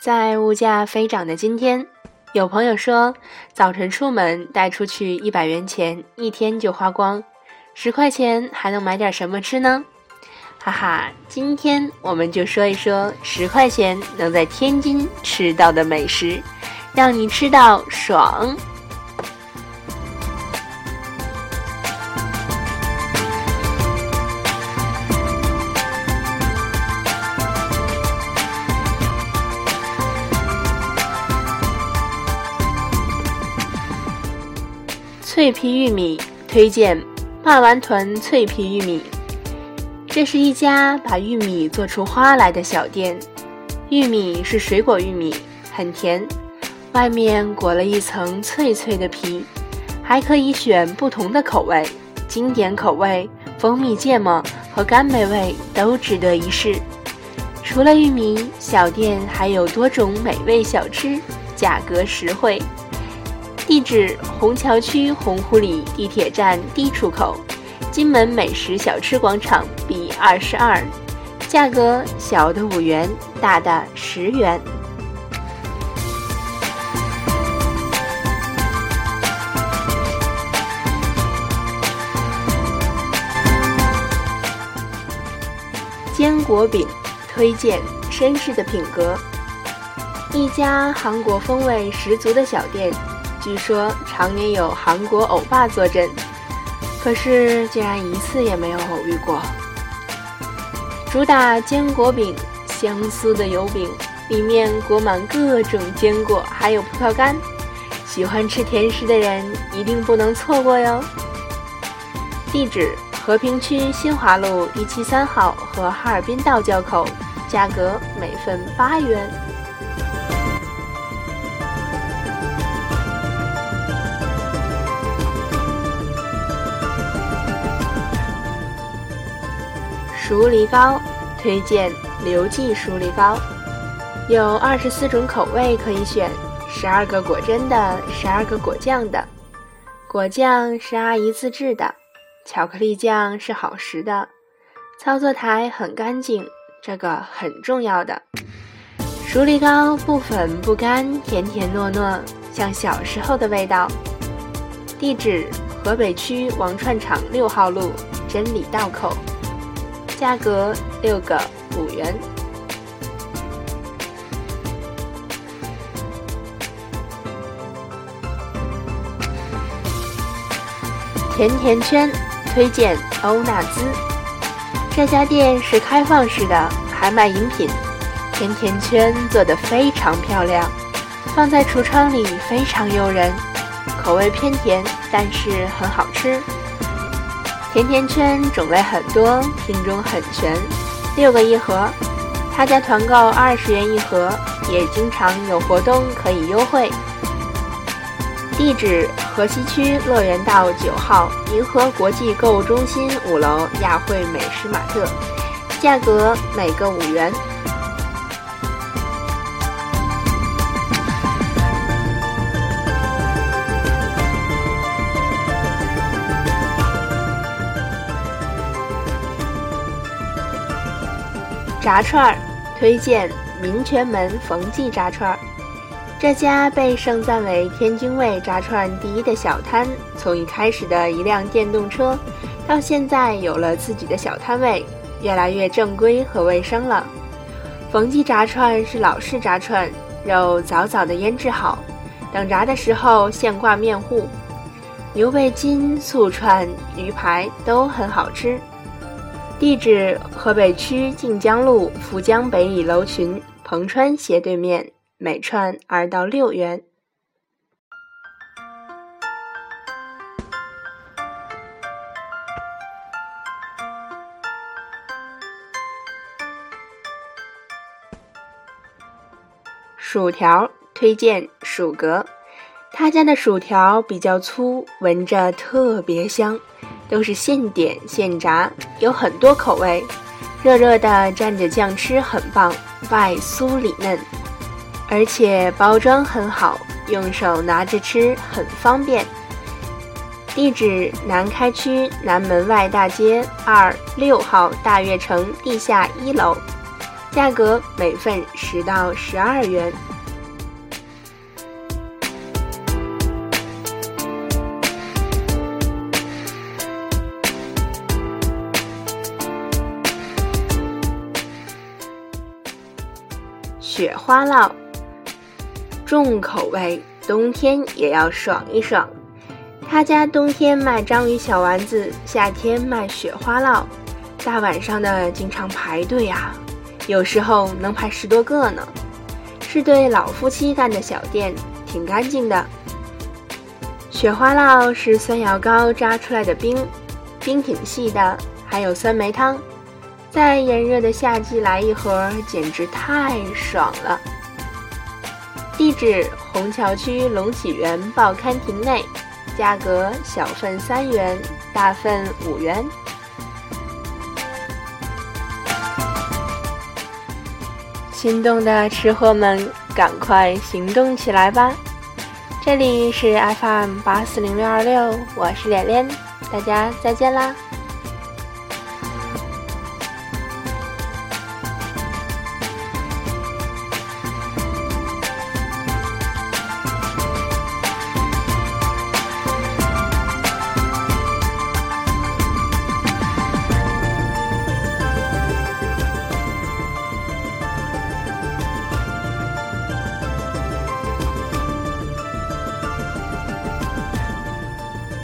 在物价飞涨的今天，有朋友说，早晨出门带出去一百元钱，一天就花光，十块钱还能买点什么吃呢？哈哈，今天我们就说一说十块钱能在天津吃到的美食，让你吃到爽。脆皮玉米推荐霸王团脆皮玉米，这是一家把玉米做出花来的小店。玉米是水果玉米，很甜，外面裹了一层脆脆的皮，还可以选不同的口味，经典口味、蜂蜜芥末和甘梅味都值得一试。除了玉米，小店还有多种美味小吃，价格实惠。地址：虹桥区洪湖里地铁站 D 出口，金门美食小吃广场 B 二十二。价格：小的五元，大的十元。坚果饼推荐绅士的品格，一家韩国风味十足的小店。据说常年有韩国欧巴坐镇，可是竟然一次也没有偶遇过。主打坚果饼，香酥的油饼，里面裹满各种坚果，还有葡萄干。喜欢吃甜食的人一定不能错过哟。地址：和平区新华路一七三号和哈尔滨道交口，价格每份八元。熟梨糕推荐刘记熟梨糕，有二十四种口味可以选，十二个果真的，十二个果酱的。果酱是阿姨自制的，巧克力酱是好时的。操作台很干净，这个很重要的。熟梨糕不粉不干，甜甜糯糯，像小时候的味道。地址：河北区王串场六号路真理道口。价格六个五元。甜甜圈推荐欧纳兹，这家店是开放式的，还卖饮品。甜甜圈做的非常漂亮，放在橱窗里非常诱人，口味偏甜，但是很好吃。甜甜圈种类很多，品种很全，六个一盒。他家团购二十元一盒，也经常有活动可以优惠。地址：河西区乐园道九号银河国际购物中心五楼亚惠美食玛特，价格每个五元。炸串儿推荐民权门冯记炸串儿，这家被盛赞为天津卫炸串第一的小摊，从一开始的一辆电动车，到现在有了自己的小摊位，越来越正规和卫生了。冯记炸串是老式炸串，肉早早的腌制好，等炸的时候现挂面糊，牛背筋、素串、鱼排都很好吃。地址：河北区晋江路福江北里楼群彭川斜对面，每串二到六元。薯条推荐薯格，他家的薯条比较粗，闻着特别香。都是现点现炸，有很多口味，热热的蘸着酱吃很棒，外酥里嫩，而且包装很好，用手拿着吃很方便。地址：南开区南门外大街二六号大悦城地下一楼，价格每份十到十二元。雪花酪，重口味，冬天也要爽一爽。他家冬天卖章鱼小丸子，夏天卖雪花酪，大晚上的经常排队啊，有时候能排十多个呢。是对老夫妻干的小店，挺干净的。雪花酪是酸药膏扎出来的冰，冰挺细的，还有酸梅汤。在炎热的夏季来一盒，简直太爽了。地址：虹桥区龙起园报刊亭内，价格小份三元，大份五元。心动的吃货们，赶快行动起来吧！这里是 FM 八四零六二六，我是脸脸，大家再见啦！